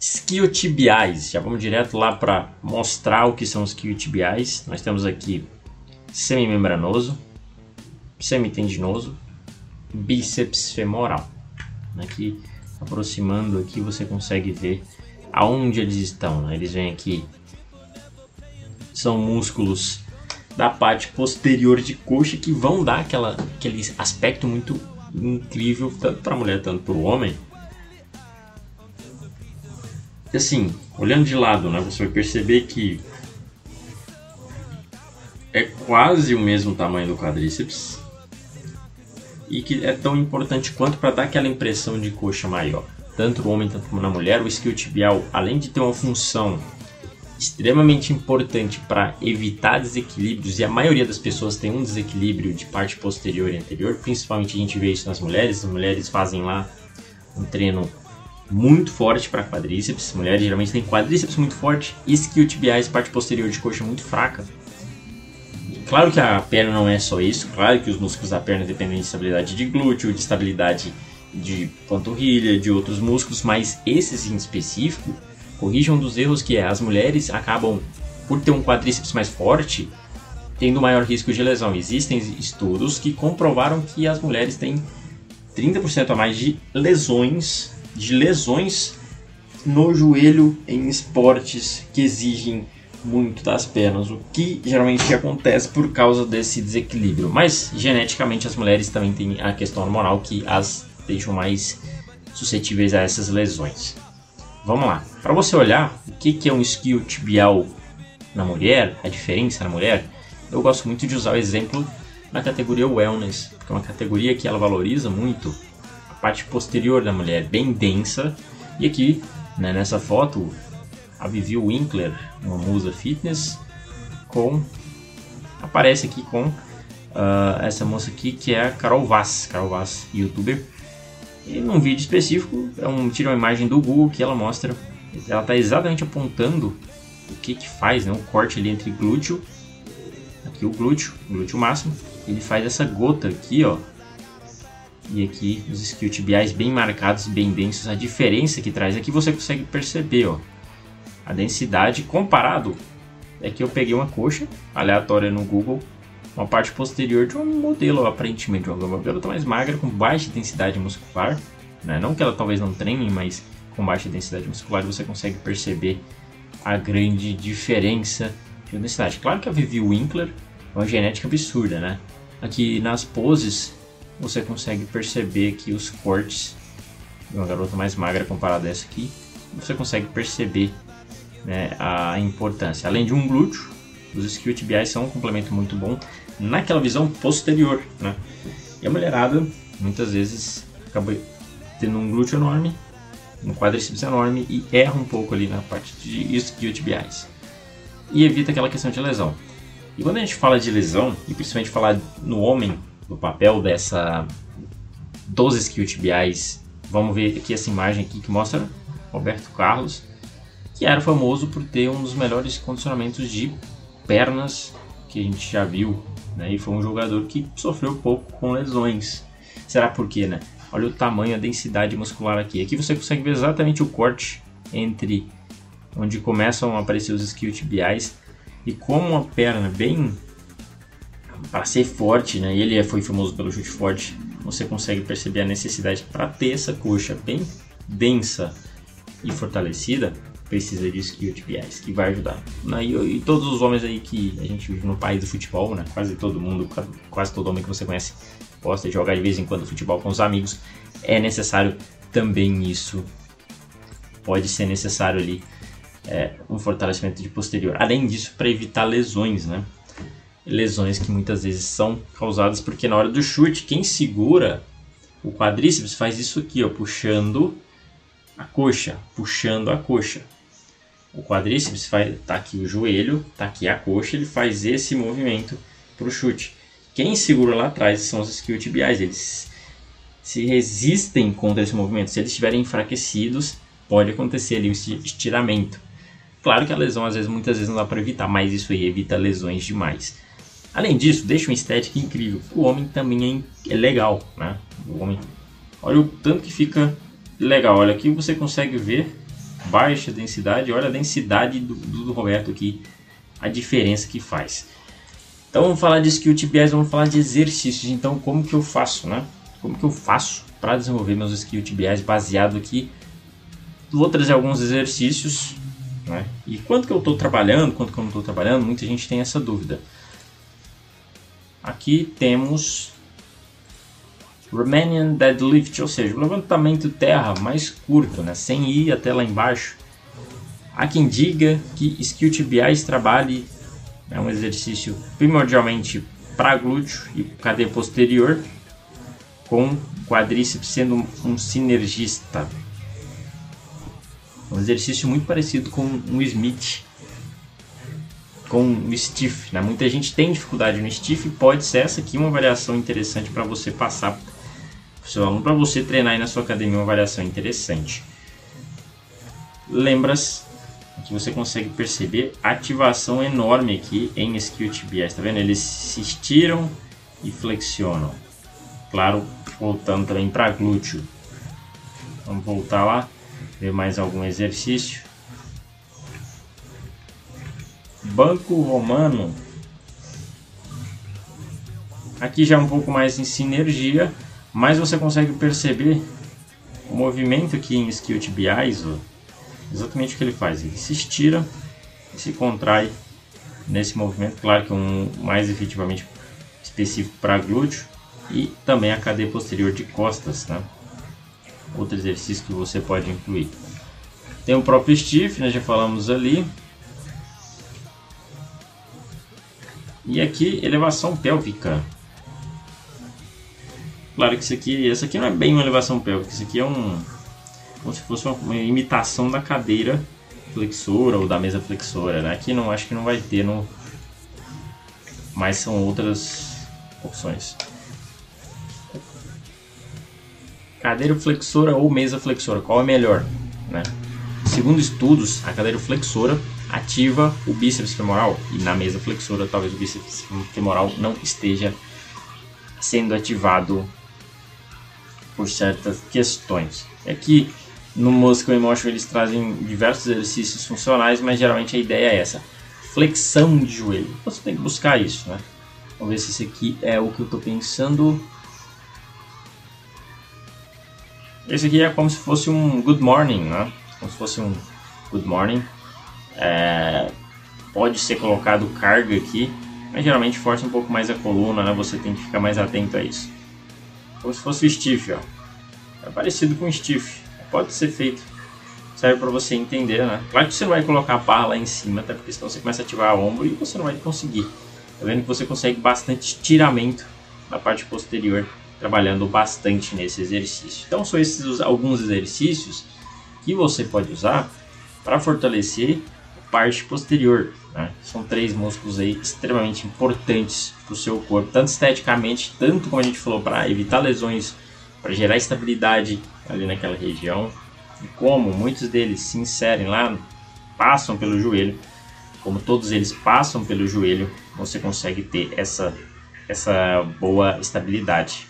Isquiotibiais. Já vamos direto lá para mostrar o que são os isquiotibiais. Nós temos aqui semimembranoso, semitendinoso, bíceps femoral. Aqui, aproximando aqui, você consegue ver aonde eles estão. Né? Eles vêm aqui, são músculos da parte posterior de coxa que vão dar aquela, aquele aspecto muito incrível, tanto para a mulher, tanto para o homem. E assim, olhando de lado, né, você vai perceber que é quase o mesmo tamanho do quadríceps e que é tão importante quanto para dar aquela impressão de coxa maior. Tanto no homem tanto na mulher, o isquiotibial, além de ter uma função extremamente importante para evitar desequilíbrios e a maioria das pessoas tem um desequilíbrio de parte posterior e anterior, principalmente a gente vê isso nas mulheres, as mulheres fazem lá um treino muito forte para quadríceps, mulheres geralmente têm quadríceps muito forte, isquiotibiais, parte posterior de coxa muito fraca, Claro que a perna não é só isso, claro que os músculos da perna dependem de estabilidade de glúteo, de estabilidade de panturrilha, de outros músculos, mas esses em específico corrijam dos erros que é as mulheres acabam por ter um quadríceps mais forte, tendo maior risco de lesão. Existem estudos que comprovaram que as mulheres têm 30% a mais de lesões, de lesões no joelho em esportes que exigem muito das pernas, o que geralmente acontece por causa desse desequilíbrio. Mas geneticamente as mulheres também têm a questão hormonal que as deixam mais suscetíveis a essas lesões. Vamos lá, para você olhar o que, que é um isquio tibial na mulher, a diferença na mulher, eu gosto muito de usar o exemplo na categoria Wellness, porque é uma categoria que ela valoriza muito parte posterior da mulher, bem densa, e aqui né, nessa foto a Vivi Winkler, uma musa fitness, com aparece aqui com uh, essa moça aqui que é a Carol Vaz, Carol Vaz, youtuber. E num vídeo específico, é um, tira uma imagem do Google que ela mostra, ela está exatamente apontando o que que faz, né, o corte ali entre glúteo, aqui o glúteo, glúteo máximo, ele faz essa gota aqui, ó, e aqui os isquiotibiais bem marcados, bem densos, a diferença que traz aqui você consegue perceber, ó, a densidade comparado é que eu peguei uma coxa aleatória no Google, uma parte posterior de um modelo, aparentemente, uma modelo tá mais magra, com baixa densidade muscular. Né? Não que ela talvez não treine, mas com baixa densidade muscular você consegue perceber a grande diferença de densidade. Claro que a Vivi Winkler é uma genética absurda, né? Aqui nas poses você consegue perceber que os cortes de uma garota mais magra comparada a essa aqui, você consegue perceber né, a importância. Além de um glúteo, os isquiotibiais são um complemento muito bom naquela visão posterior. Né? E a mulherada muitas vezes acaba tendo um glúteo enorme, um quadríceps enorme e erra um pouco ali na parte de isquiotibiais. E evita aquela questão de lesão. E quando a gente fala de lesão, e principalmente falar no homem, no papel dessa dos isquiotibiais, vamos ver aqui essa imagem aqui que mostra Roberto Carlos que era famoso por ter um dos melhores condicionamentos de pernas que a gente já viu, né? E foi um jogador que sofreu pouco com lesões. Será por quê, né? Olha o tamanho, a densidade muscular aqui. Aqui você consegue ver exatamente o corte entre onde começam a aparecer os isquiotibiais e como uma perna bem para ser forte, né? Ele é, foi famoso pelo chute forte. Você consegue perceber a necessidade para ter essa coxa bem densa e fortalecida precisa de skill TPIs, que vai ajudar. Né? E, e, todos os homens aí que a gente vive no país do futebol, né? quase todo mundo, quase todo homem que você conhece gosta de jogar de vez em quando futebol com os amigos, é necessário também isso. Pode ser necessário ali é, um fortalecimento de posterior. Além disso, para evitar lesões, né? Lesões que muitas vezes são causadas porque na hora do chute, quem segura o quadríceps faz isso aqui, ó, puxando a coxa, puxando a coxa. O quadríceps faz, tá aqui o joelho, tá aqui a coxa, ele faz esse movimento para o chute. Quem segura lá atrás são os isquiotibiais, eles se resistem contra esse movimento. Se eles estiverem enfraquecidos, pode acontecer ali o estiramento. Claro que a lesão às vezes muitas vezes não dá para evitar, mas isso aí evita lesões demais. Além disso, deixa uma estética incrível. O homem também é, é legal, né? O homem, olha o tanto que fica legal. Olha aqui você consegue ver baixa densidade. Olha a densidade do, do Roberto aqui, a diferença que faz. Então vamos falar de skill TBS, vamos falar de exercícios. Então como que eu faço, né? Como que eu faço para desenvolver meus skill TBS baseado aqui? Vou trazer alguns exercícios, né? E quanto que eu estou trabalhando, quanto que eu não estou trabalhando, muita gente tem essa dúvida. Aqui temos Romanian Deadlift, ou seja, levantamento terra mais curto, né? sem ir até lá embaixo. Há quem diga que Skill TBIs trabalhe é um exercício primordialmente para glúteo e cadeia posterior, com quadríceps sendo um sinergista. Um exercício muito parecido com um Smith, com o stiff. Né? Muita gente tem dificuldade no stiff, pode ser essa aqui uma variação interessante para você passar para seu aluno, para você treinar aí na sua academia uma variação interessante. Lembras que você consegue perceber ativação enorme aqui em Skill TBS, tá vendo? Eles se estiram e flexionam. Claro, voltando também para glúteo. Vamos voltar lá, ver mais algum exercício. Banco romano. Aqui já é um pouco mais em sinergia, mas você consegue perceber o movimento aqui em Skill TBIs, ó, exatamente o que ele faz. Ele se estira e se contrai nesse movimento. Claro que um mais efetivamente específico para glúteo e também a cadeia posterior de costas. Né? Outro exercício que você pode incluir. Tem o próprio stiff, né? já falamos ali. E aqui, elevação pélvica. Claro que isso aqui, essa aqui não é bem uma elevação pélvica, isso aqui é um como se fosse uma, uma, imitação da cadeira flexora ou da mesa flexora, né? Aqui não acho que não vai ter no mas são outras opções. Cadeira flexora ou mesa flexora, qual é melhor, né? Segundo estudos, a cadeira flexora ativa o bíceps femoral e na mesa flexora talvez o bíceps femoral não esteja sendo ativado por certas questões. Aqui no Muscle Emotion eles trazem diversos exercícios funcionais, mas geralmente a ideia é essa: flexão de joelho. Você tem que buscar isso, né? Vamos ver se esse aqui é o que eu estou pensando. Esse aqui é como se fosse um good morning, né? Como se fosse um good morning. É... Pode ser colocado carga aqui, mas geralmente força um pouco mais a coluna, né? Você tem que ficar mais atento a isso. Como se fosse o stiff, ó. É parecido com o stiff pode ser feito. Serve para você entender, né? Claro que você não vai colocar a barra lá em cima, até porque senão você começa a ativar o ombro e você não vai conseguir. Tá vendo que você consegue bastante estiramento na parte posterior, trabalhando bastante nesse exercício. Então são esses alguns exercícios que você pode usar para fortalecer parte posterior. Né? São três músculos aí extremamente importantes para o seu corpo, tanto esteticamente, tanto como a gente falou, para evitar lesões, para gerar estabilidade ali naquela região. E como muitos deles se inserem lá, passam pelo joelho, como todos eles passam pelo joelho, você consegue ter essa, essa boa estabilidade.